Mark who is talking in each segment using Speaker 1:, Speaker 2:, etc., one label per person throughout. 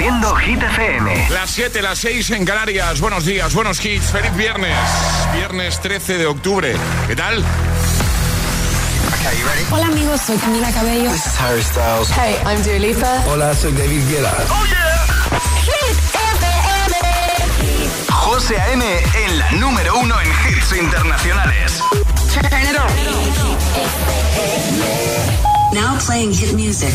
Speaker 1: Haciendo Hit FM.
Speaker 2: Las 7, las 6 en Canarias. Buenos días, buenos hits. Feliz viernes. Viernes 13 de octubre. ¿Qué tal?
Speaker 3: Hola amigos, soy Camila Cabello.
Speaker 4: This is Harry Styles.
Speaker 3: Hey, I'm Dua Lipa.
Speaker 5: Hola, soy David Guetta.
Speaker 1: Oh yeah. Hit FM. José A.M. en la número uno en hits internacionales. Turn it on.
Speaker 6: Now playing hit music.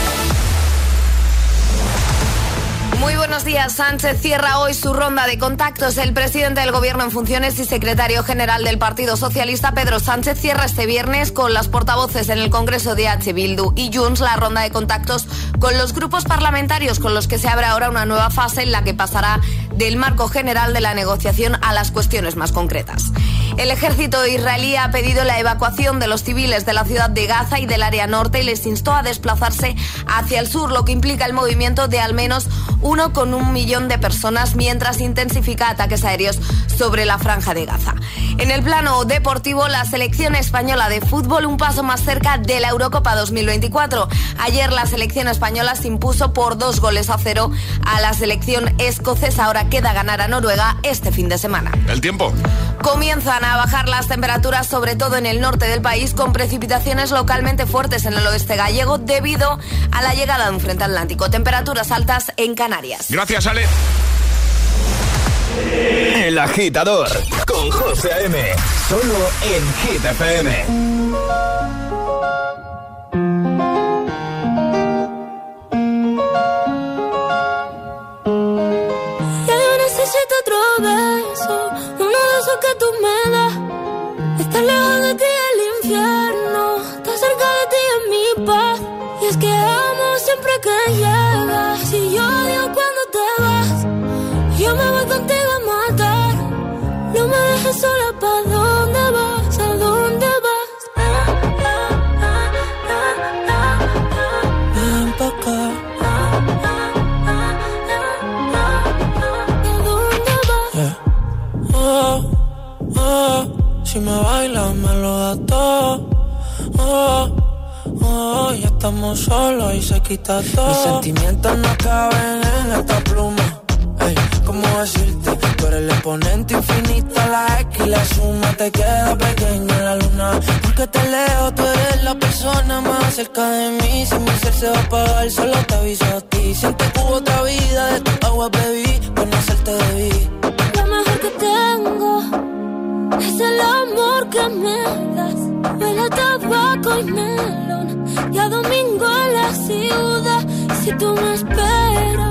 Speaker 7: Muy buenos días. Sánchez cierra hoy su ronda de contactos. El presidente del Gobierno en funciones y secretario general del Partido Socialista, Pedro Sánchez, cierra este viernes con las portavoces en el Congreso de H. Bildu y Junts la ronda de contactos con los grupos parlamentarios con los que se abre ahora una nueva fase en la que pasará del marco general de la negociación a las cuestiones más concretas. El ejército israelí ha pedido la evacuación de los civiles de la ciudad de Gaza y del área norte y les instó a desplazarse hacia el sur, lo que implica el movimiento de al menos uno con un millón de personas mientras intensifica ataques aéreos sobre la franja de Gaza. En el plano deportivo, la selección española de fútbol un paso más cerca de la Eurocopa 2024. Ayer la selección española se impuso por dos goles a cero a la selección escocesa. Ahora queda ganar a Noruega este fin de semana.
Speaker 2: El tiempo.
Speaker 7: Comienzan a bajar las temperaturas, sobre todo en el norte del país, con precipitaciones localmente fuertes en el oeste gallego debido a la llegada de un frente atlántico. Temperaturas altas en Canarias.
Speaker 2: Gracias, Ale.
Speaker 1: El agitador con José M. Solo en Hit FM.
Speaker 8: Ya yo necesito otro beso, uno de esos que tú me sola, ¿pa' dónde vas? ¿A dónde vas? Ven pa' acá. ¿A dónde vas?
Speaker 9: Yeah. Oh, oh, si me bailas me lo das todo. Oh, oh, ya estamos solos y se quita todo. Mis sentimientos no caben en esta pluma. ¿cómo decirte? El exponente infinito, la X y la suma te queda pequeña en la luna. Porque te leo, tú eres la persona más cerca de mí. Si mi ser se va a apagar, solo te aviso a ti. Siente que hubo otra vida, de tu agua bebí, conocerte debí.
Speaker 8: Lo mejor que tengo es el amor que me das. Huele a tabaco y melón y a domingo en la ciudad. Si tú me esperas,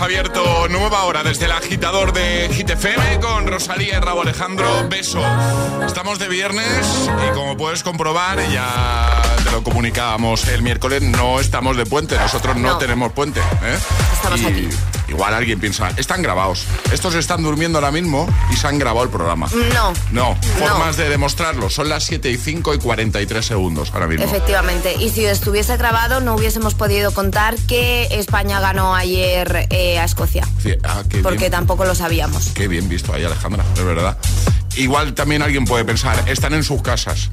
Speaker 2: abierto nueva hora desde el agitador de Hit FM con Rosalía y Rabo Alejandro. Beso. Estamos de viernes y como puedes comprobar, ya te lo comunicábamos el miércoles, no estamos de puente. Nosotros no,
Speaker 7: No.
Speaker 2: tenemos puente. ¿eh?
Speaker 7: Estamos
Speaker 2: Y
Speaker 7: aquí.
Speaker 2: Igual alguien piensa, están grabados. Estos están durmiendo ahora mismo y se han grabado el programa.
Speaker 7: No.
Speaker 2: No, formas de demostrarlo. Son las 7 y 5 y 43 segundos ahora mismo.
Speaker 7: Efectivamente. Y si estuviese grabado, no hubiésemos podido contar que España ganó ayer eh, a Escocia.
Speaker 2: Ah,
Speaker 7: porque tampoco lo sabíamos.
Speaker 2: Qué bien visto ahí, Alejandra, de verdad. Igual también alguien puede pensar, están en sus casas.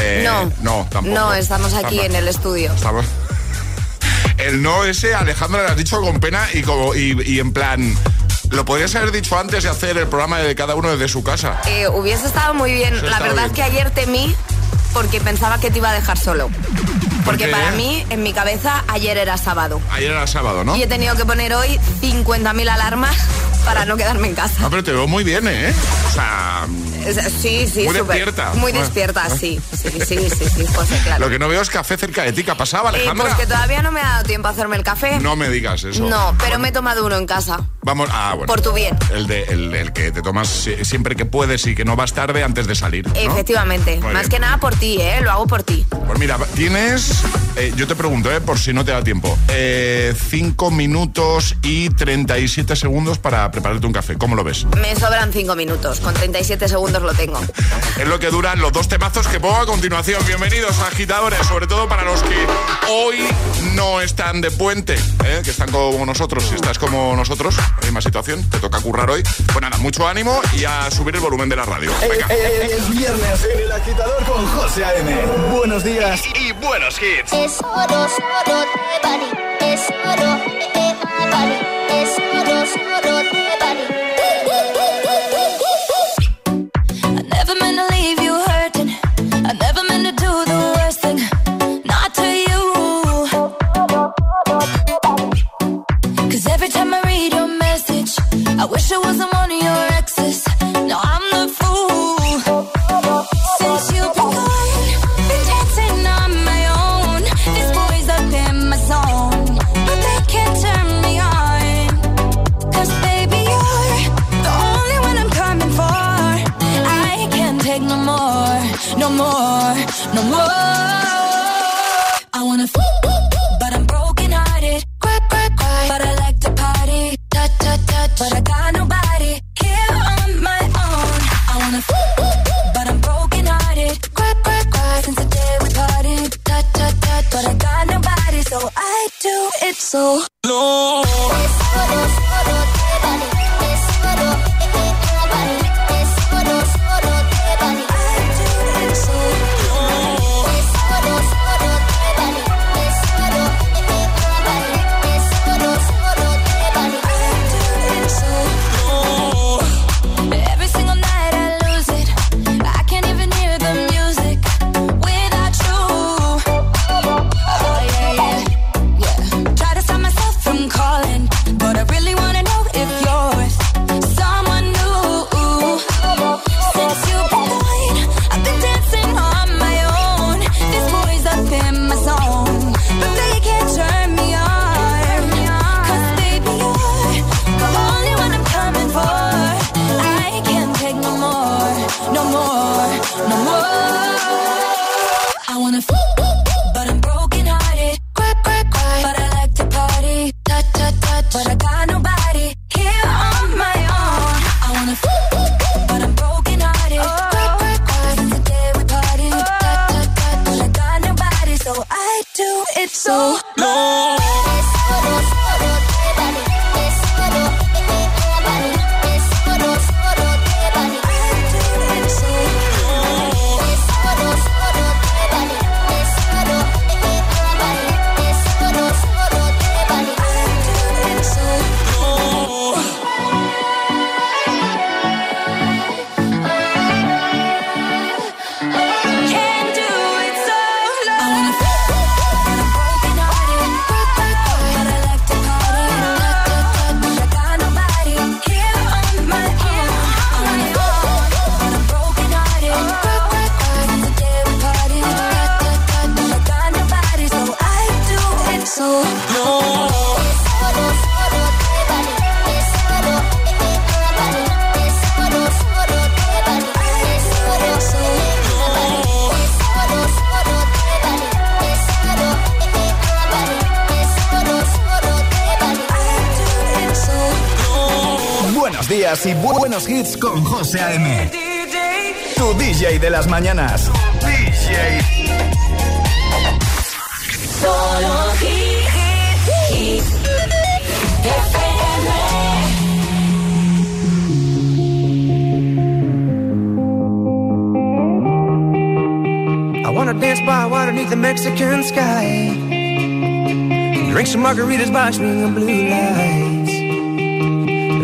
Speaker 7: Eh, no.
Speaker 2: No, tampoco.
Speaker 7: No, estamos aquí en el estudio.
Speaker 2: Estamos el no ese, Alejandra, lo has dicho con pena y, como, y, en plan... Lo podrías haber dicho antes de hacer el programa de cada uno desde su casa.
Speaker 7: Eh, hubiese estado muy bien. La verdad es que ayer temí porque pensaba que te iba a dejar solo. Porque para mí, en mi cabeza, ayer era sábado.
Speaker 2: Ayer era sábado, ¿no?
Speaker 7: Y he tenido que poner hoy 50.000 alarmas para no quedarme en casa.
Speaker 2: Ah, pero te veo muy bien, ¿eh? O sea...
Speaker 7: Sí, sí,
Speaker 2: Muy despierta.
Speaker 7: Muy despierta, sí. Sí, sí, sí, sí, José, claro.
Speaker 2: Lo que no veo es café cerca de ti. ¿Qué pasaba, eh, Alejandra?
Speaker 7: pues que todavía no me ha dado tiempo a hacerme el café.
Speaker 2: No me digas eso.
Speaker 7: No, pero me he tomado uno en casa.
Speaker 2: Vamos, ah, bueno.
Speaker 7: Por tu bien.
Speaker 2: El, de, el, que te tomas siempre que puedes y que no vas tarde antes de salir.
Speaker 7: Efectivamente. Más que nada por ti, ¿eh? Lo hago por ti.
Speaker 2: Pues mira, tienes. Eh, yo te pregunto, ¿eh? Por si no te da tiempo. 5 eh, minutos y 37 segundos para prepararte un café. ¿Cómo lo ves?
Speaker 7: Me sobran 5 minutos. Con 37 segundos lo tengo.
Speaker 2: es lo que duran los dos temazos que pongo a continuación. Bienvenidos, agitadores. Sobre todo para los que hoy no están de puente, ¿eh? que están como nosotros. Si estás como nosotros, misma situación, te toca currar hoy. Pues nada, mucho ánimo y a subir el volumen de la radio.
Speaker 10: Venga. Es viernes en el agitador con José A.M. Buenos días y, buenos hits. Es oro, oro de Es oro, Es oro, oro de días y buenos hits con José A.M. Tu DJ de las mañanas. DJ.
Speaker 11: Solo hits.
Speaker 12: I wanna dance by water beneath the Mexican sky. Drink some margaritas by swinging blue lights.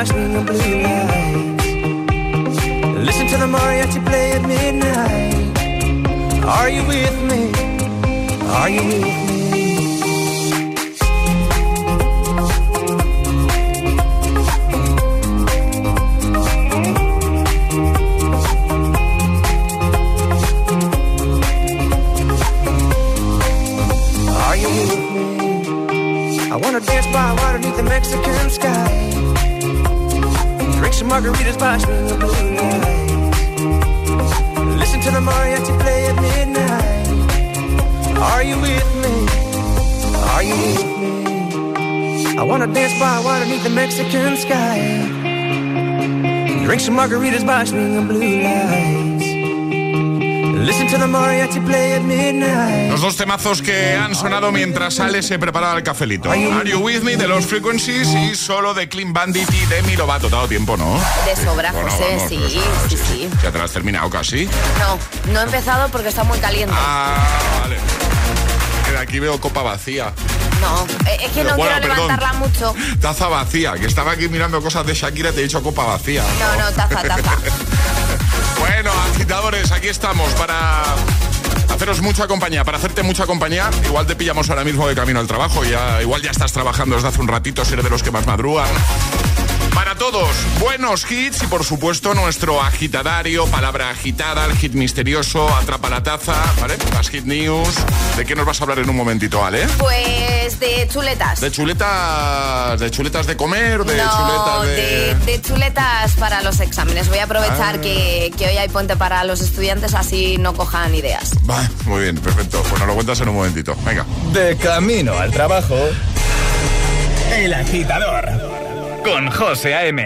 Speaker 12: watch me and. Margaritas by swinging blue lights. Listen to the mariachi play at midnight.
Speaker 2: Los dos temazos que han sonado mientras sale se preparaba el cafelito. Are You With Me de los Frequencies y solo de Clean Bandit y de Mi Lovato. Dado tiempo, ¿no?
Speaker 7: De sobra, José, sí, sí, sí.
Speaker 2: ¿Ya te lo has terminado casi?
Speaker 7: No, no he empezado porque está muy caliente.
Speaker 2: Ah, vale. Aquí veo copa vacía.
Speaker 7: No, eh, es que no quiero levantarla mucho.
Speaker 2: Taza vacía, que estaba aquí mirando cosas de Shakira, te he dicho copa vacía.
Speaker 7: No, no, taza, taza.
Speaker 2: bueno, agitadores, aquí estamos para haceros mucha compañía, para hacerte mucha compañía. Igual te pillamos ahora mismo de camino al trabajo, ya, igual ya estás trabajando desde hace un ratito, si eres de los que más madrugan. Todos, buenos hits y por supuesto nuestro agitadario, palabra agitada, el hit misterioso, atrapa la taza, ¿vale? Las hit news. ¿De qué nos vas a hablar en un momentito, Ale?
Speaker 7: Pues de chuletas.
Speaker 2: ¿De chuletas de chuletas de comer?
Speaker 7: De chuletas de... de... chuletas para los exámenes. Voy a aprovechar ah. que, que, hoy hay puente para los estudiantes, así no cojan ideas.
Speaker 2: Va, muy bien, perfecto. Pues nos lo cuentas en un momentito. Venga.
Speaker 10: De camino al trabajo, El Agitador con José A.M.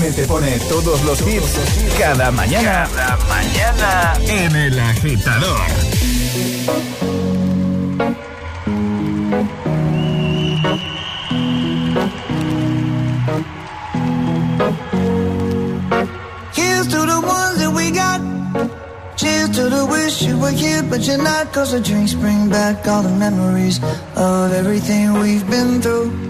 Speaker 10: Te pone todos los hits cada mañana. Cada mañana en el agitador.
Speaker 13: Here's to the ones that we got. Cheers to the wish you were here, but you're not. Cause the drinks bring back all the memories of everything we've been through.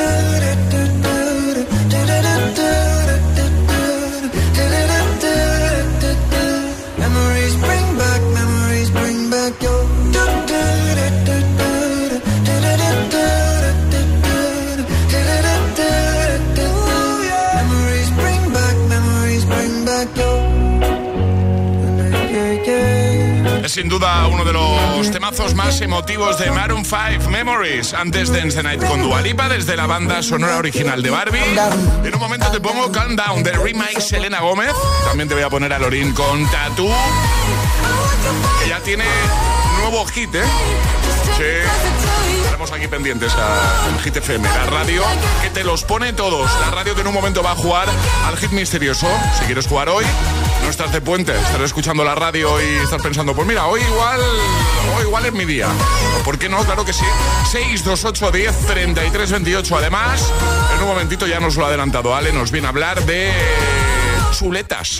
Speaker 2: Sin duda uno de los temazos más emotivos de Maroon 5, Memories, antes de Dance the Night con Dualipa desde la banda sonora original de Barbie. En un momento te pongo Calm Down de Remake Selena Gómez. También te voy a poner a Lorin con Tattoo, que ya tiene nuevo hit, ¿eh? Sí. Estaremos aquí pendientes a Hit FM, la radio que te los pone todos. La radio que en un momento va a jugar al hit misterioso. Si quieres jugar hoy, no estás de puente, estarás escuchando la radio y estás pensando, pues mira, hoy igual, hoy igual es mi día. ¿Por qué no? Claro que sí. 628 10 33 28. Además, en un momentito ya nos lo ha adelantado Ale, nos viene a hablar de chuletas.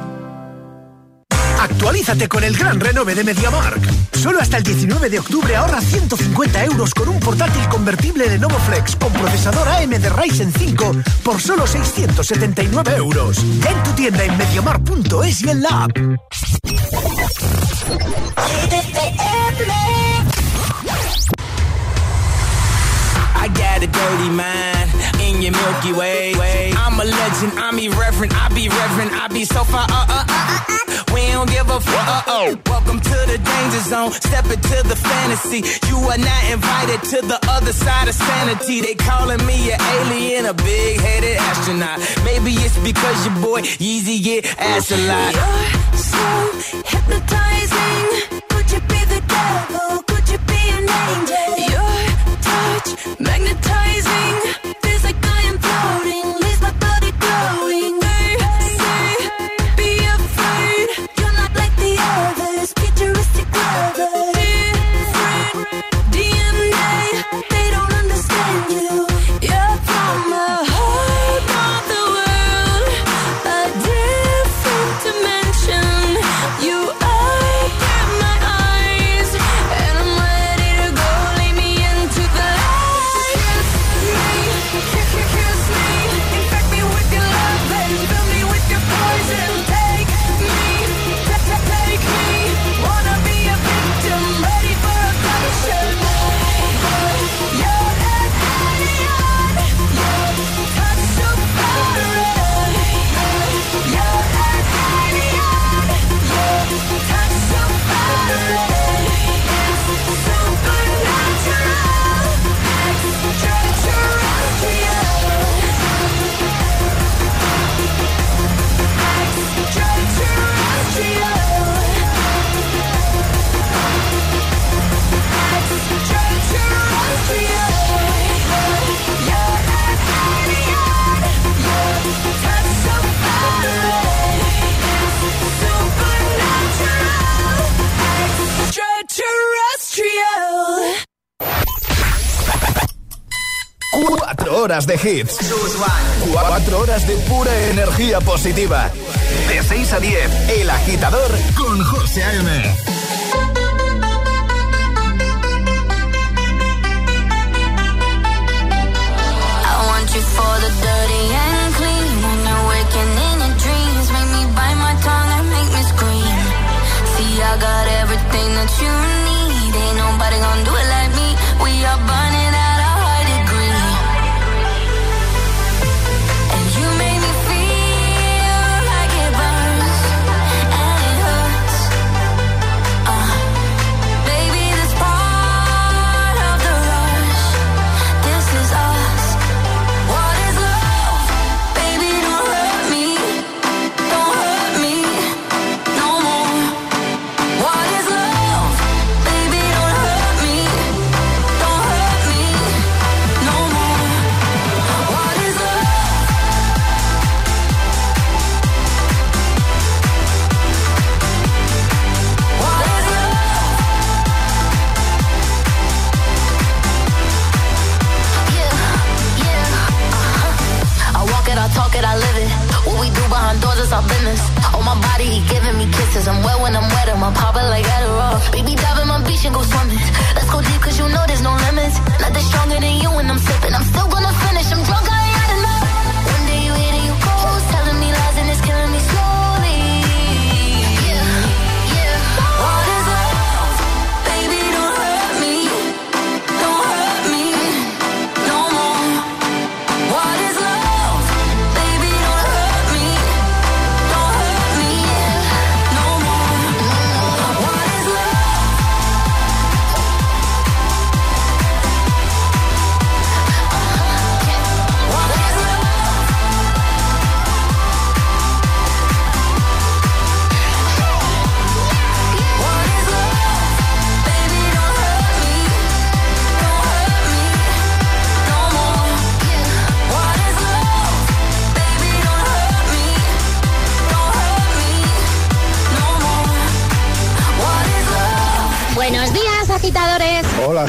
Speaker 14: Actualízate con el gran renove de MediaMark. Solo hasta el 19 de octubre ahorra 150 euros con un portátil convertible de Flex con procesador AM de Ryzen 5 por solo 679 euros. en tu tienda en MediaMark.es y en la app.
Speaker 12: I got a dirty mind in your Milky Way. I'm a legend, I'm irreverent, I be reverent, I be so far. Uh, uh, uh, uh, uh. We don't give a fuck. Uh oh. Welcome to the danger zone. Step into the fantasy. You are not invited to the other side of sanity. They calling me an alien, a big headed astronaut. Maybe it's because your boy Yeezy get ass a lot.
Speaker 8: You're so hypnotizing. the time
Speaker 1: horas de hits. 4 horas de pura energía positiva. De 6 a 10, El Agitador con José A.M.
Speaker 10: you for the dirty and clean When you're waking in your dreams Make me bite my tongue and make me scream See, I got everything that you need Ain't nobody gonna do it my body, he giving me kisses. I'm wet when I'm wet, I'm popping like Adderall. Baby, dive in my beach and go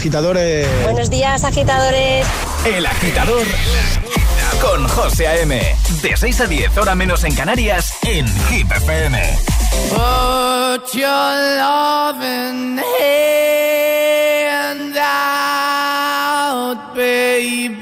Speaker 15: agitadores. Buenos días, agitadores.
Speaker 10: El agitador con José A.M. De 6 a 10, hora menos en Canarias, en Hit FM.
Speaker 16: Put your loving hand out, baby.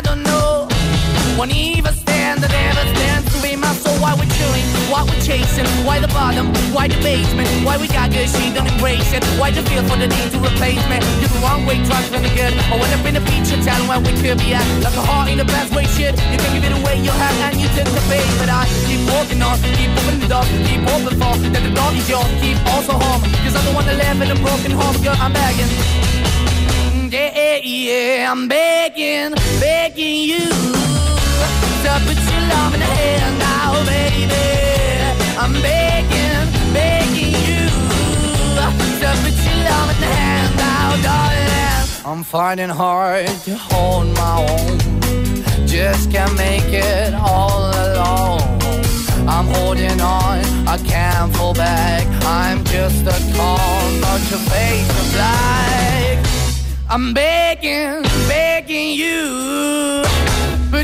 Speaker 16: Won't even stand, that never stands to be my soul. Why we're chilling, why we're chasing, why the bottom, why the basement, why we got good, she don't embrace it. Why the feel for the need to replace me? You're the wrong way, trying to the good. I went up in the feature, telling where we could be at. Like a heart in the best way, shit. You can give it away, you have, and you took the bait. But I keep walking on, keep moving the door, keep open for that the door is yours, keep also home. Cause I'm the one that live in a broken home, girl, I'm begging. Yeah, Yeah, yeah, I'm begging, begging you to put your love in the hand now, baby. I'm begging, begging you to put your love in the hand now, darling. I'm finding hard to hold my own. Just can't make it all alone. I'm holding on, I can't fall back. I'm just a call, not your face of black. I'm begging, begging you.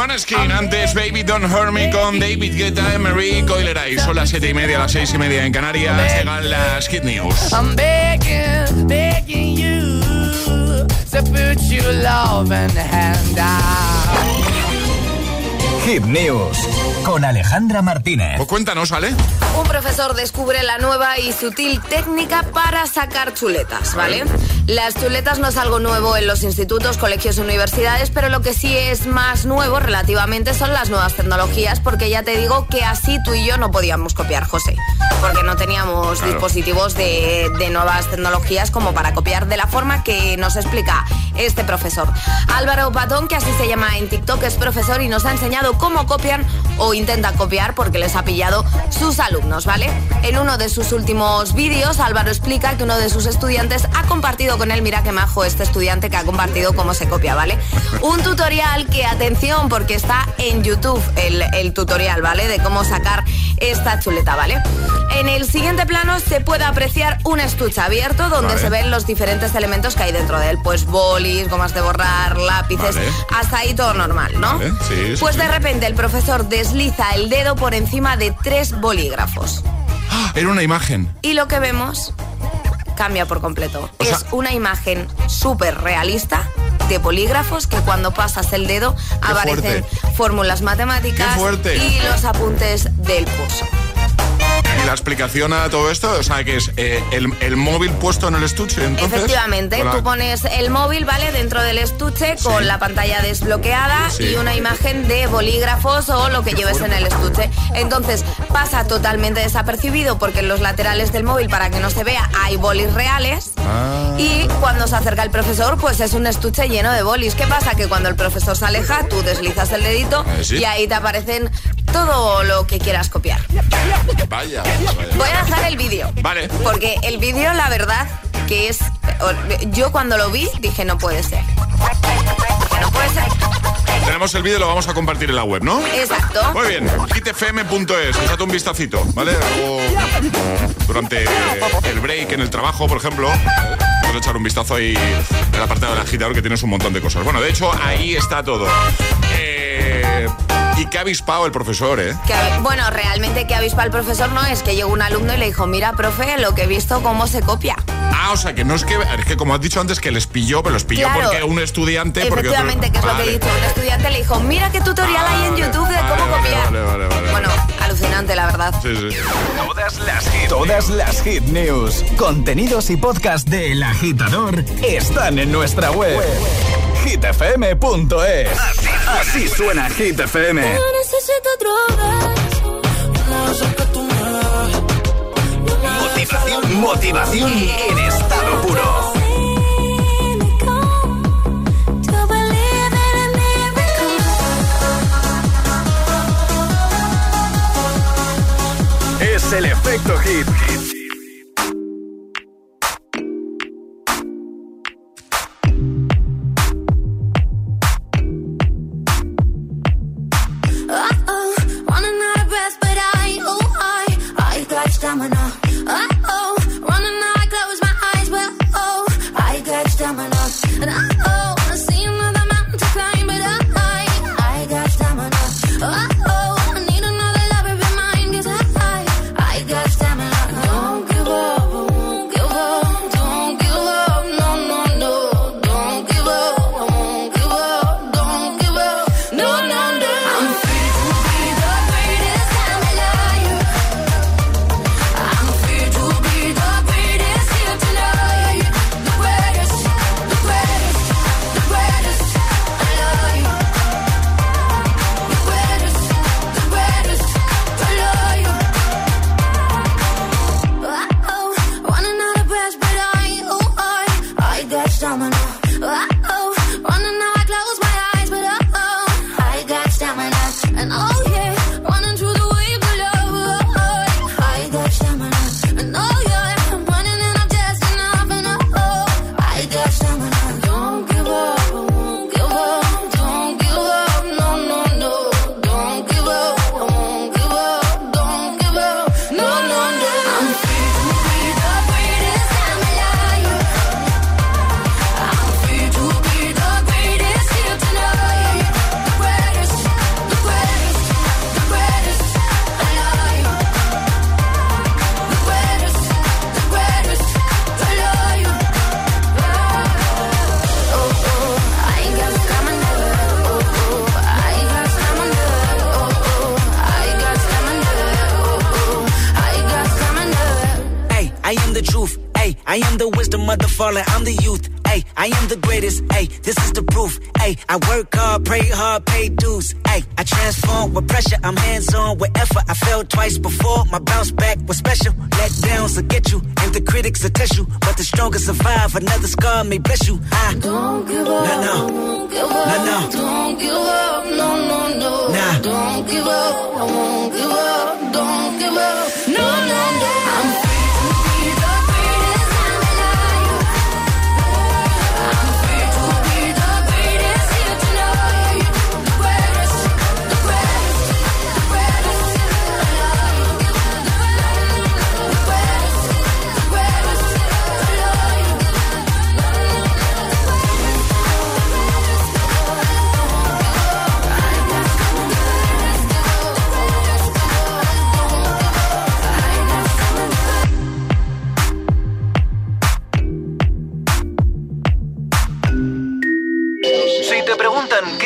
Speaker 2: Maneskin, antes Baby Don't Hurt Me con David Guetta, Emery, Coileray. Son las 7 y media, las 6 y media en Canarias. Llegan las Hit News.
Speaker 16: I'm begging, begging you to put your love and hand out.
Speaker 10: Hit News con Alejandra Martínez.
Speaker 2: Pues cuéntanos, ¿vale?
Speaker 7: Un profesor descubre la nueva y sutil técnica para sacar chuletas, ¿vale? Las chuletas no es algo nuevo en los institutos, colegios y universidades, pero lo que sí es más nuevo relativamente son las nuevas tecnologías, porque ya te digo que así tú y yo no podíamos copiar, José, porque no teníamos
Speaker 2: Claro.
Speaker 7: dispositivos de, de nuevas tecnologías como para copiar de la forma que nos explica este profesor. Álvaro Patón, que así se llama en TikTok, es profesor y nos ha enseñado cómo copian o intentan copiar porque les ha pillado sus alumnos, ¿vale? En uno de sus últimos vídeos, Álvaro explica que uno de sus estudiantes ha compartido con él, mira qué majo este estudiante que ha compartido cómo se copia, ¿vale? Un tutorial que, atención, porque está en YouTube el, el tutorial, ¿vale? De cómo sacar esta chuleta, ¿vale? En el siguiente plano se puede apreciar un estuche abierto donde
Speaker 2: Vale.
Speaker 7: se ven los diferentes elementos que hay dentro de él, pues bolis, gomas de borrar, lápices,
Speaker 2: Vale.
Speaker 7: hasta ahí todo normal, ¿no?
Speaker 2: Vale, sí, sí,
Speaker 7: pues
Speaker 2: sí.
Speaker 7: de repente el profesor desliza el dedo por encima de tres bolígrafos
Speaker 2: ¡Ah! Era una imagen.
Speaker 7: y lo que vemos cambia por completo.
Speaker 2: O sea-
Speaker 7: es una imagen súper realista de bolígrafos que cuando pasas el dedo aparecen fórmulas matemáticas y los apuntes del curso.
Speaker 2: ¿Y la explicación a todo esto? O sea, que es eh, el, móvil puesto en el estuche, entonces.
Speaker 7: Efectivamente, tú pones el móvil, ¿vale? Dentro del estuche con la pantalla desbloqueada y una imagen de bolígrafos o lo que lleves en el estuche. Entonces, pasa totalmente desapercibido porque en los laterales del móvil, para que no se vea, hay bolis reales. Ah. Y cuando se acerca el profesor, pues es un estuche lleno de bolis. ¿Qué pasa? Que cuando el profesor se aleja, tú deslizas el dedito eh, y ahí te aparecen todo lo que quieras copiar.
Speaker 2: Vaya,
Speaker 7: Voy a dejar el vídeo.
Speaker 2: Vale.
Speaker 7: Porque el vídeo, la verdad, que es. Yo cuando lo vi dije, no puede ser. no puede ser.
Speaker 2: Tenemos el vídeo lo vamos a compartir en la web, ¿no?
Speaker 7: Exacto.
Speaker 2: Muy bien, hitfm.es, echate un vistacito, ¿vale? durante el break en el trabajo, por ejemplo, puedes echar un vistazo ahí en la parte del agitador que tienes un montón de cosas. Bueno, de hecho, ahí está todo. Eh y qué avispado el profesor, ¿eh?
Speaker 7: bueno, realmente qué avispado el profesor no es que llegó un alumno y le dijo, mira, profe, lo que he visto, cómo se copia.
Speaker 2: Ah, o sea, que no es que, es que como has dicho antes, que les pilló, pero los pilló porque un estudiante...
Speaker 7: Efectivamente, que es lo que he dicho. Un estudiante le dijo, mira qué tutorial hay en YouTube de cómo copiar.
Speaker 2: Vale, vale, vale,
Speaker 7: bueno, alucinante, la verdad.
Speaker 2: Sí, sí.
Speaker 10: Todas las hit, todas las hit news, contenidos y podcast de El Agitador están en nuestra web hitfm.es. Así, así suena Hit FM. Motivación, motivación en estado puro. Es el efecto hit.
Speaker 17: the truth. Hey, I am the wisdom of the fallen. I'm the youth. Hey, I am the greatest. Hey, this is the proof. Hey, I work hard, pray hard, pay dues. Hey, I transform with pressure. I'm hands on with effort. I fell twice before. My bounce back was special. Let downs will get you, and the critics will test you. But the strongest survive.
Speaker 12: Another scar may bless you.
Speaker 1: I don't give up.
Speaker 12: No, no.
Speaker 1: Don't give up.
Speaker 12: No, no.
Speaker 1: Don't give up. No, no, no.
Speaker 12: Nah.
Speaker 1: Don't give up. I won't give up. Don't give up.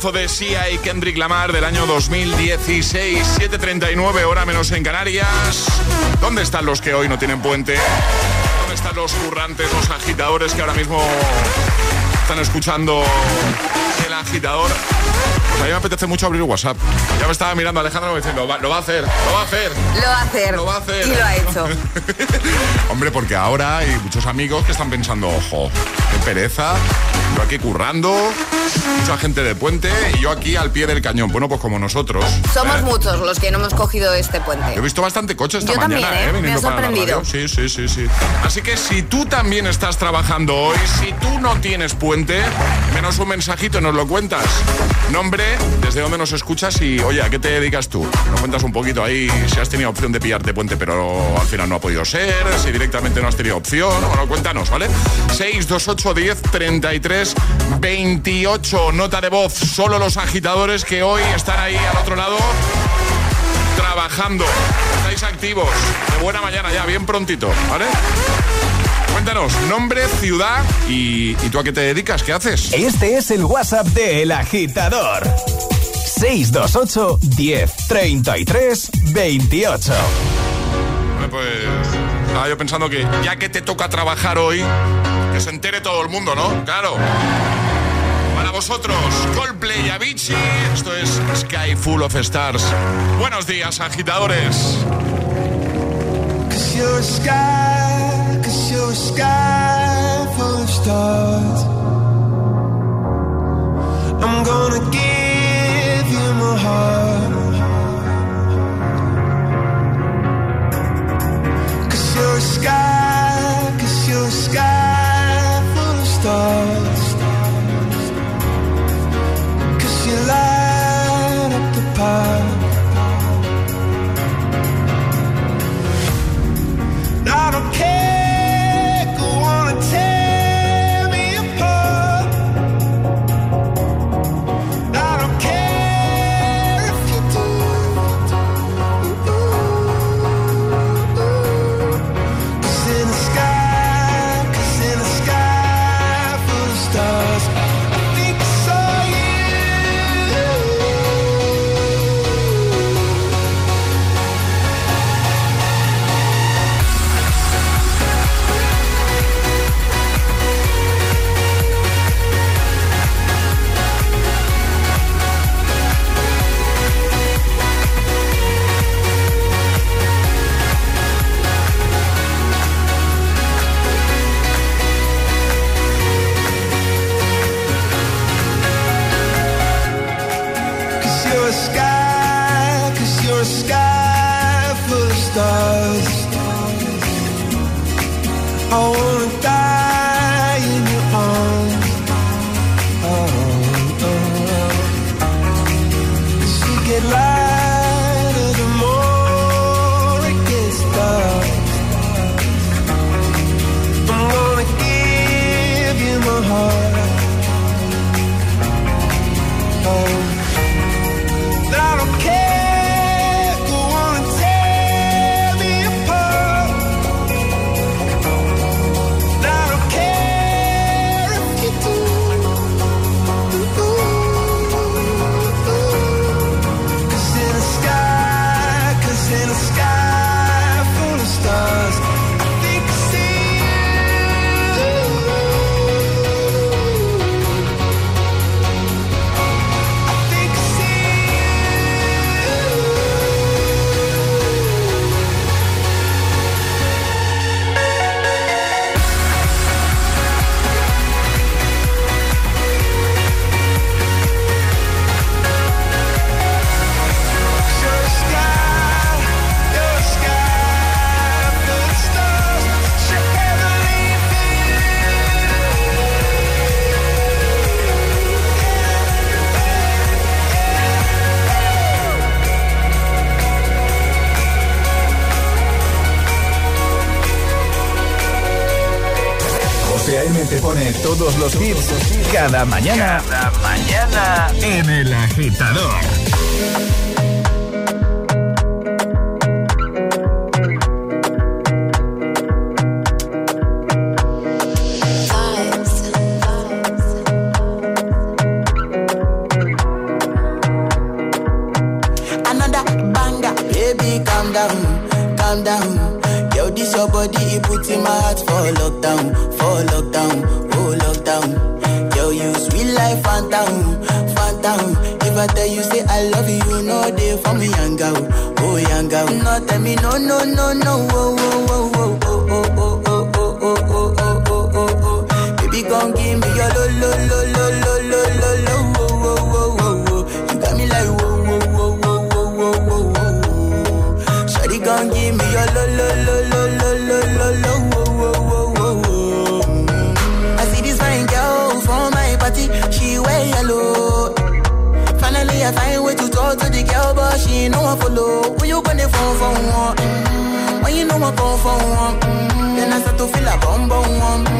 Speaker 4: temazo de Sia y Kendrick Lamar del año 2016, 7:39 hora menos en Canarias. ¿Dónde están los que hoy no tienen puente? ¿Dónde están los currantes, los agitadores que ahora mismo están escuchando el agitador? Pues a mí me apetece mucho abrir WhatsApp. Ya me estaba mirando Alejandro diciendo, lo va a hacer, lo va a hacer.
Speaker 7: Lo va a hacer.
Speaker 4: Lo va a hacer.
Speaker 7: Y lo ha hecho.
Speaker 4: Hombre, porque ahora hay muchos amigos que están pensando, ojo, qué pereza, aquí currando, mucha gente de puente y yo aquí al pie del cañón. Bueno, pues como nosotros.
Speaker 7: Somos
Speaker 4: ¿eh?
Speaker 7: muchos los que no hemos cogido este puente.
Speaker 4: He visto bastante coche esta
Speaker 7: Yo
Speaker 4: mañana,
Speaker 7: también, ¿eh? Me
Speaker 4: Viniendo
Speaker 7: ha sorprendido.
Speaker 4: Sí, sí, sí, sí. Así que si tú también estás trabajando hoy, si tú no tienes puente, menos un mensajito y nos lo cuentas. Nombre, desde dónde nos escuchas y, oye, ¿a qué te dedicas tú? Nos cuentas un poquito ahí si has tenido opción de pillarte puente, pero al final no ha podido ser, si directamente no has tenido opción. Bueno, cuéntanos, ¿vale? 628 10 33 28. Nota de voz, solo los agitadores que hoy están ahí al otro lado trabajando. Estáis activos. De buena mañana ya, bien prontito, ¿vale? Cuéntanos, nombre, ciudad y, y tú a qué te dedicas, ¿qué haces?
Speaker 1: Este es el WhatsApp de El Agitador. 628 10 33 28.
Speaker 4: Bueno, Pues estaba yo pensando que ya que te toca trabajar hoy, que se entere todo el mundo, ¿no? Claro. Para vosotros, Coldplay y Avicii, esto es Sky Full of Stars. Buenos días, agitadores.
Speaker 1: Mañana
Speaker 18: When you? Mm. Know I come for one? Mm. Then I start to feel a bum bum one.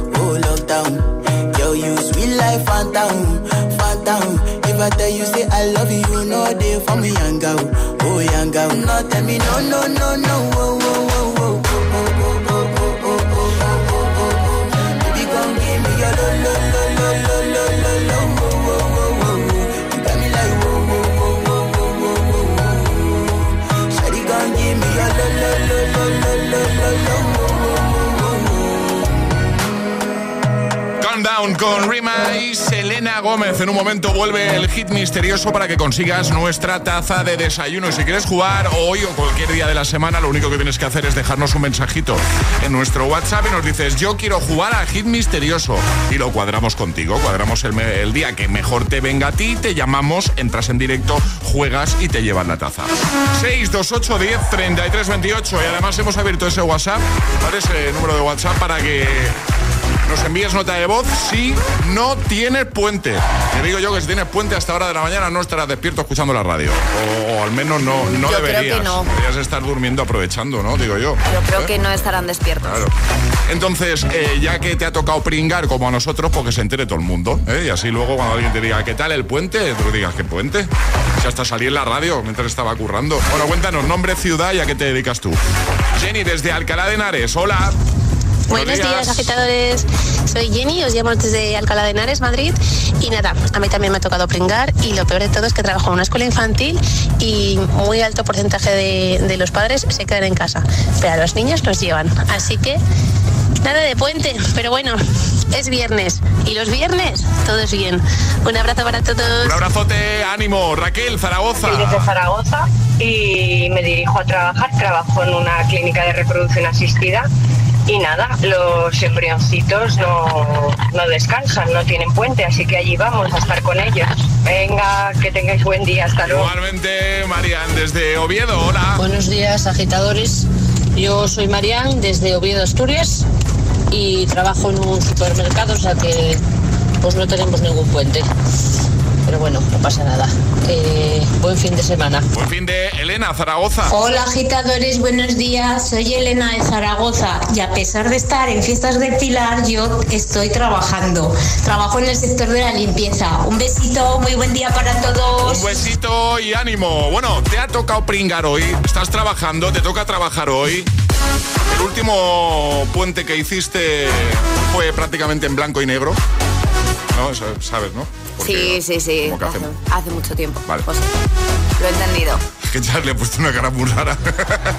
Speaker 8: down, fall down. If I
Speaker 18: tell you say I love you, you know they for me young girl, oh young girl. No tell me no no no no, oh oh oh oh.
Speaker 2: Countdown con Remize. Gómez. En un momento vuelve el hit misterioso para que consigas nuestra taza de desayuno. Y si quieres jugar hoy o cualquier día de la semana, lo único que tienes que hacer es dejarnos un mensajito en nuestro WhatsApp y nos dices, yo quiero jugar al hit misterioso. Y lo cuadramos contigo, cuadramos el, día que mejor te venga a ti, te llamamos, entras en directo, juegas y te llevas la taza. 628 10 33 28. Y además hemos abierto ese WhatsApp, ese número de WhatsApp para que nos envíes nota de voz si no tienes puente. Te digo yo que si tienes puente hasta hora de la mañana no estarás despierto escuchando la radio. O, o al menos no, no
Speaker 7: Yo creo que
Speaker 2: deberías.
Speaker 7: no.
Speaker 2: Deberías estar durmiendo aprovechando, ¿no? Digo yo.
Speaker 7: Yo creo
Speaker 2: ¿Eh?
Speaker 7: que no estarán despiertos.
Speaker 2: Claro. Entonces, eh, ya que te ha tocado pringar como a nosotros, pues que se entere todo el mundo. ¿eh? Y así luego cuando alguien te diga, ¿qué tal el puente? Tú digas, ¿qué puente? Si hasta salí en la radio mientras estaba currando. Bueno, cuéntanos, nombre, ciudad y a qué te dedicas tú. Jenny, desde Alcalá de Henares. Hola.
Speaker 19: Buenos días, agitadores. Soy Jenny, os llamo desde Alcalá de Henares, Madrid. Y nada, a mí también me ha tocado pringar y lo peor de todo es que trabajo en una escuela infantil y muy alto porcentaje de, de los padres se quedan en casa, pero a los niños los llevan. Así que nada de puente, pero bueno, es viernes y los viernes todo es bien. Un abrazo para todos.
Speaker 2: Un abrazote, ánimo. Raquel, Zaragoza.
Speaker 20: Soy desde Zaragoza y me dirijo a trabajar. Trabajo en una clínica de reproducción asistida y nada, los embrioncitos no, no descansan, no tienen puente, así que allí vamos a estar con ellos. Venga, que tengáis buen día, hasta luego.
Speaker 2: Igualmente, Marian, desde Oviedo. Hola.
Speaker 21: Buenos días, agitadores. Yo soy Marián desde Oviedo, Asturias y trabajo en un supermercado, o sea que pues no tenemos ningún puente. Pero bueno, no pasa nada. Eh, buen fin de semana.
Speaker 2: Buen fin de Elena, Zaragoza.
Speaker 22: Hola agitadores, buenos días. Soy Elena de Zaragoza y a pesar de estar en fiestas de Pilar, yo estoy trabajando. Trabajo en el sector de la limpieza. Un besito, muy buen día para todos.
Speaker 2: Un besito y ánimo. Bueno, te ha tocado pringar hoy. Estás trabajando, te toca trabajar hoy. El último puente que hiciste fue prácticamente en blanco y negro. ¿no? ¿Sabes, no?
Speaker 7: Sí, sí, sí. Hace, hace, mucho tiempo.
Speaker 2: Vale.
Speaker 7: Pues, lo he entendido.
Speaker 2: Es que Charlie ha puesto una cara muy rara.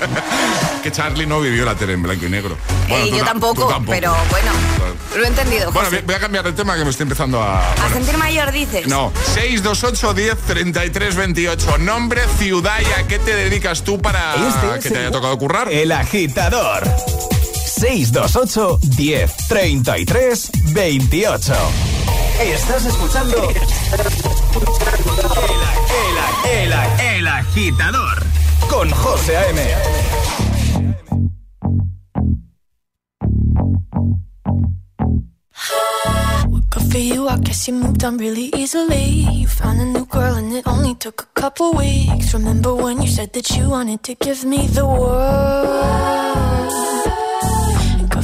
Speaker 2: que Charlie no vivió la tele en blanco y negro.
Speaker 7: Bueno, y yo tampoco, pero bueno, lo he entendido.
Speaker 2: Bueno, voy a cambiar el tema que me estoy empezando a...
Speaker 7: ¿A sentir mayor dices?
Speaker 2: No, 628 10 33 28. Nombre, ciudad y a qué te dedicas tú para este que te haya tocado currar.
Speaker 1: El agitador. 628 10 33 28. Estás escuchando el, el, el, agitador con José A.M.
Speaker 10: For you, I guess you moved on really easily. You found a new girl and it only took a couple weeks. Remember when you said that you wanted to give me the world?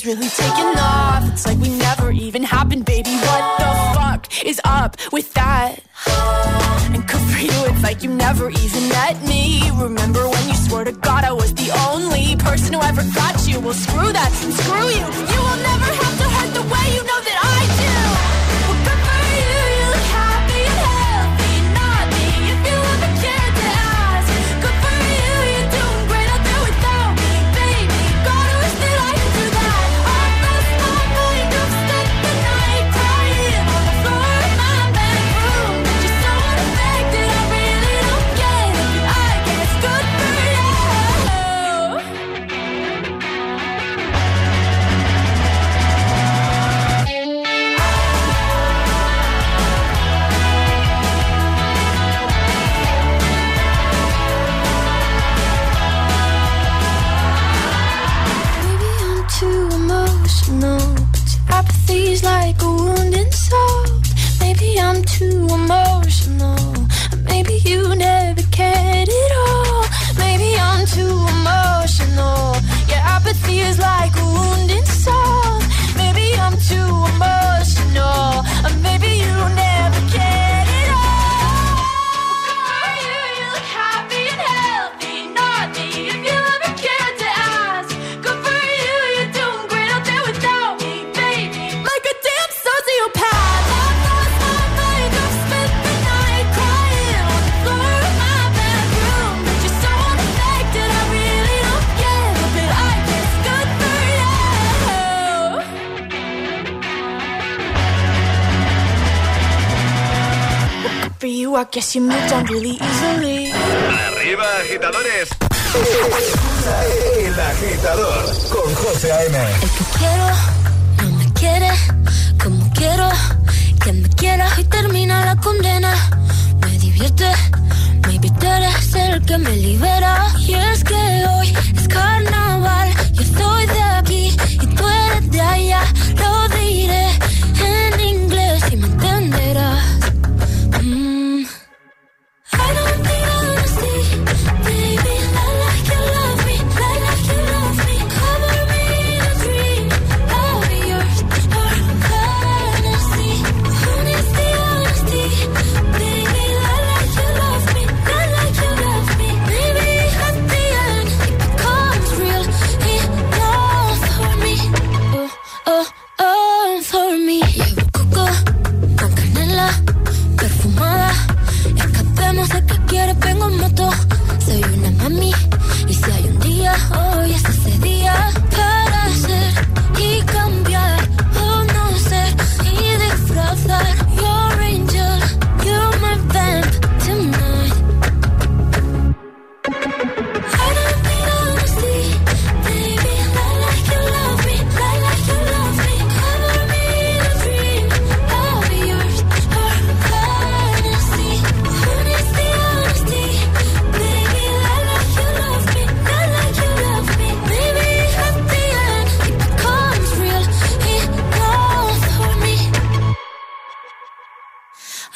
Speaker 10: Career's really taking off. It's like we never even happened, baby. What the fuck is up with that? And good for you, it's like you never even met me. Remember when you swore to God I was the only person who ever got you? Well, screw that screw you. Guess you moved on really easily.
Speaker 1: Arriba, agitadores. El agitador con José A.M.
Speaker 8: El que quiero no me quiere como quiero que me quieras y termina la condena. Me divierte, maybe tú eres el que me libera. Y es que hoy es carnaval, yo estoy de aquí y tú eres de allá. Lo diré en inglés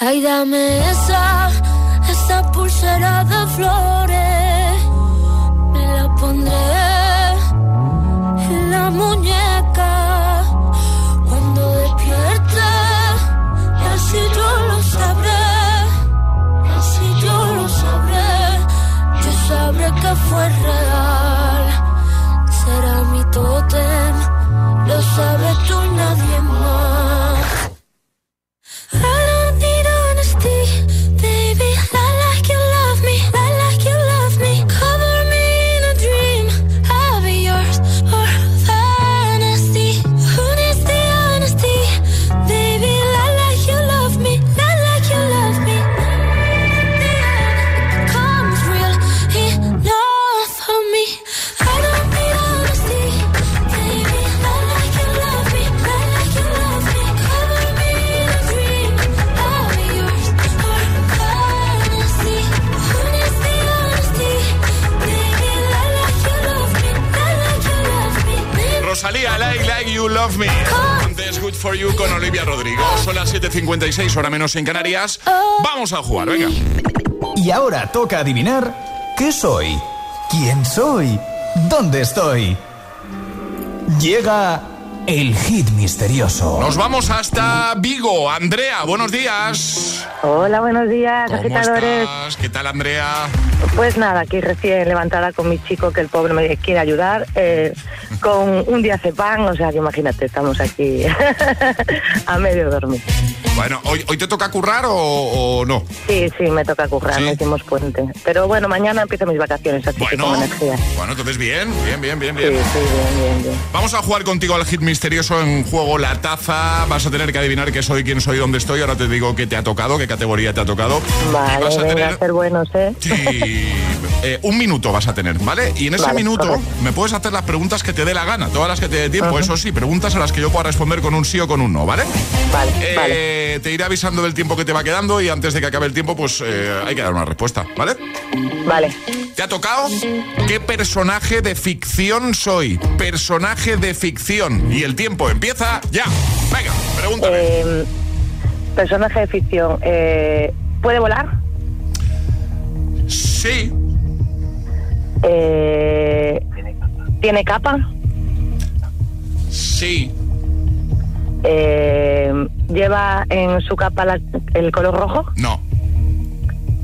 Speaker 8: Ay, dame esa, esa pulsera de flores. Me la pondré en la muñeca cuando despierte. Y así yo lo sabré. Así yo lo sabré. Yo sabré que fue real. For You
Speaker 2: con Olivia Rodrigo. Son las 7.56, hora menos en Canarias. Vamos a jugar, venga.
Speaker 10: Y ahora toca adivinar qué soy, quién soy, dónde estoy. Llega el hit misterioso.
Speaker 2: Nos vamos hasta Vigo. Andrea, buenos días.
Speaker 23: Hola, buenos días,
Speaker 2: ¿Cómo
Speaker 23: agitadores.
Speaker 2: estás? ¿Qué tal, Andrea?
Speaker 23: Pues nada, aquí recién levantada con mi chico, que el pobre me quiere ayudar, eh, con un día pan, o sea que imagínate, estamos aquí a medio dormir.
Speaker 2: Bueno, ¿hoy, hoy te toca currar o, o no?
Speaker 23: Sí, sí, me toca currar, no hicimos puente. Pero bueno, mañana empiezo mis vacaciones, así que con energía.
Speaker 2: Bueno, entonces bien, bien, bien, bien,
Speaker 23: Sí,
Speaker 2: bien.
Speaker 23: sí, bien, bien, bien.
Speaker 2: Vamos a jugar contigo al hit misterioso en juego La Taza. Vas a tener que adivinar qué soy, quién soy, dónde estoy. Ahora te digo qué te ha tocado, qué categoría te ha tocado. Y
Speaker 23: Vale,
Speaker 2: vas a tener
Speaker 23: a ser buenos, ¿eh?
Speaker 2: Sí, eh, un minuto vas a tener, ¿vale? Y en ese
Speaker 23: Vale,
Speaker 2: minuto
Speaker 23: correcto.
Speaker 2: me puedes hacer las preguntas que te dé la gana, todas las que te dé tiempo, eso sí, preguntas a las que yo pueda responder con un sí o con un no, ¿vale?
Speaker 23: Vale,
Speaker 2: Eh, Te iré avisando del tiempo que te va quedando y antes de que acabe el tiempo, pues eh, hay que dar una respuesta, ¿vale?
Speaker 23: Vale.
Speaker 2: ¿Te ha tocado? ¿Qué personaje de ficción soy? Personaje de ficción. Y el tiempo empieza ya. Venga, pregúntame.
Speaker 23: Eh, personaje de ficción, ¿puede volar?
Speaker 2: Sí.
Speaker 23: Eh, ¿Tiene capa?
Speaker 2: Sí.
Speaker 23: Eh, ¿Lleva en su capa la- el color rojo?
Speaker 2: No.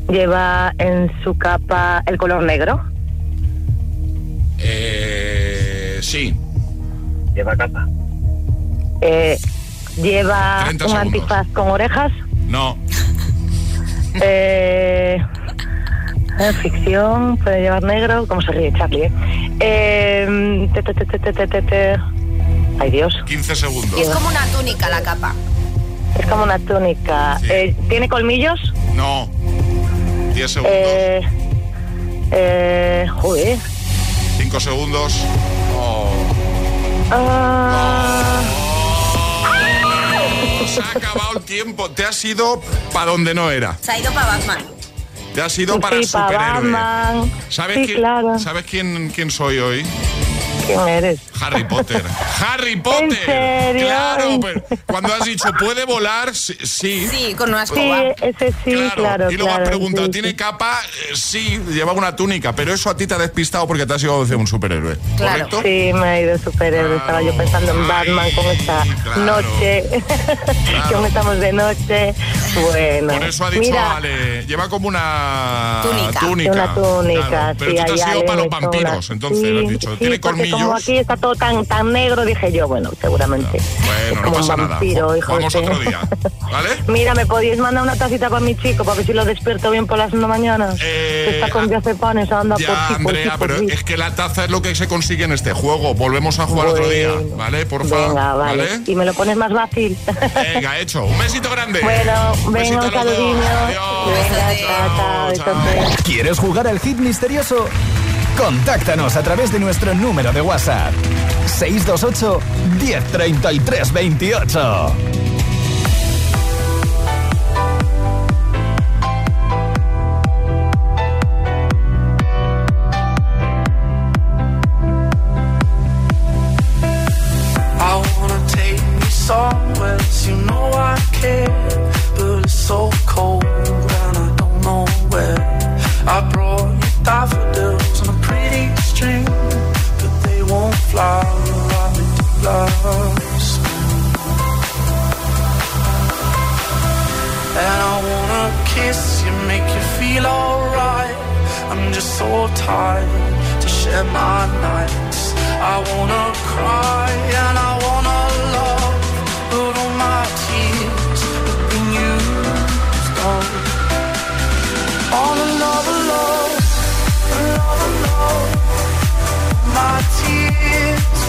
Speaker 23: ¿Lleva en su capa el color negro?
Speaker 2: Eh, sí.
Speaker 23: ¿Lleva capa? Eh, ¿Lleva
Speaker 2: 30
Speaker 23: un
Speaker 2: segundos.
Speaker 23: antifaz con orejas?
Speaker 2: No.
Speaker 23: Eh, ficción, puede llevar negro, como se ríe Charlie? Eh, em, Ay Dios.
Speaker 2: 15 segundos.
Speaker 7: Es como una túnica la capa.
Speaker 23: Es como una túnica. Eh, ¿Tiene colmillos?
Speaker 2: No. 10 segundos.
Speaker 23: Eh, eh, joder.
Speaker 2: 5 segundos. Oh.
Speaker 23: Ah.
Speaker 2: Se ha acabado el tiempo. Te has ido para donde no era.
Speaker 7: Se ha ido para Batman.
Speaker 2: Te has ido para
Speaker 23: sí,
Speaker 2: superhéroe.
Speaker 23: Batman.
Speaker 2: ¿Sabes,
Speaker 23: Sí,
Speaker 2: quién,
Speaker 23: claro.
Speaker 2: ¿Sabes quién, quién soy hoy?
Speaker 23: ¿Quién eres?
Speaker 2: Harry Potter. ¡Harry Potter!
Speaker 23: ¿En serio?
Speaker 2: Claro, pero cuando has dicho puede volar, sí. Sí,
Speaker 7: Sí, con una
Speaker 23: Sí,
Speaker 7: escoba.
Speaker 23: ese sí, claro.
Speaker 2: y luego
Speaker 23: claro,
Speaker 2: has preguntado,
Speaker 23: sí,
Speaker 2: ¿tiene
Speaker 23: sí.
Speaker 2: capa? Eh, sí, lleva una túnica, pero eso a ti te ha despistado porque te has ido de un superhéroe.
Speaker 23: Claro,
Speaker 2: ¿Correcto?
Speaker 23: sí, me ha ido superhéroe. Estaba yo pensando en Batman con esta
Speaker 2: claro.
Speaker 23: noche. aún estamos de noche. Bueno.
Speaker 2: Por eso ha dicho
Speaker 23: mira,
Speaker 2: Ale, lleva como una
Speaker 23: Túnica.
Speaker 2: túnica.
Speaker 23: Una túnica,
Speaker 2: Claro, Pero
Speaker 23: sí,
Speaker 2: tú te has ido para los vampiros,
Speaker 23: una-
Speaker 2: entonces
Speaker 23: sí,
Speaker 2: has dicho,
Speaker 23: sí,
Speaker 2: ¿tiene
Speaker 23: porque
Speaker 2: colmillos?
Speaker 23: Como aquí está todo tan, tan negro, dije yo, bueno, seguramente. es
Speaker 2: Bueno, no
Speaker 23: como
Speaker 2: pasa
Speaker 23: un
Speaker 2: nada.
Speaker 23: vampiro, hijo
Speaker 2: Vamos otro día, ¿vale?
Speaker 23: Mira, ¿me podíais mandar una tacita para mi chico para ver si lo despierto bien por las mañanas? que está con diazepanes, anda por
Speaker 2: Eh, Ya,
Speaker 23: por sí,
Speaker 2: Andrea,
Speaker 23: por
Speaker 2: pero
Speaker 23: sí.
Speaker 2: es que la taza es lo que se consigue en este juego. Volvemos a jugar otro día, ¿vale? Por favor.
Speaker 23: Venga, vale.
Speaker 2: ¿Vale?
Speaker 23: Y me lo pones más fácil.
Speaker 2: Venga, hecho. Un besito grande.
Speaker 23: Bueno,
Speaker 2: Un
Speaker 23: venga, un saludinho. Venga, chao, chao.
Speaker 10: ¿Quieres jugar al hit misterioso? Contáctanos a través de nuestro número de WhatsApp. 628 1033 28.
Speaker 16: I brought daffodils on a pretty string, but
Speaker 9: they won't. And I wanna kiss you, make you feel alright. I'm just so tired to share my nights. I wanna cry and I wanna. Our tears.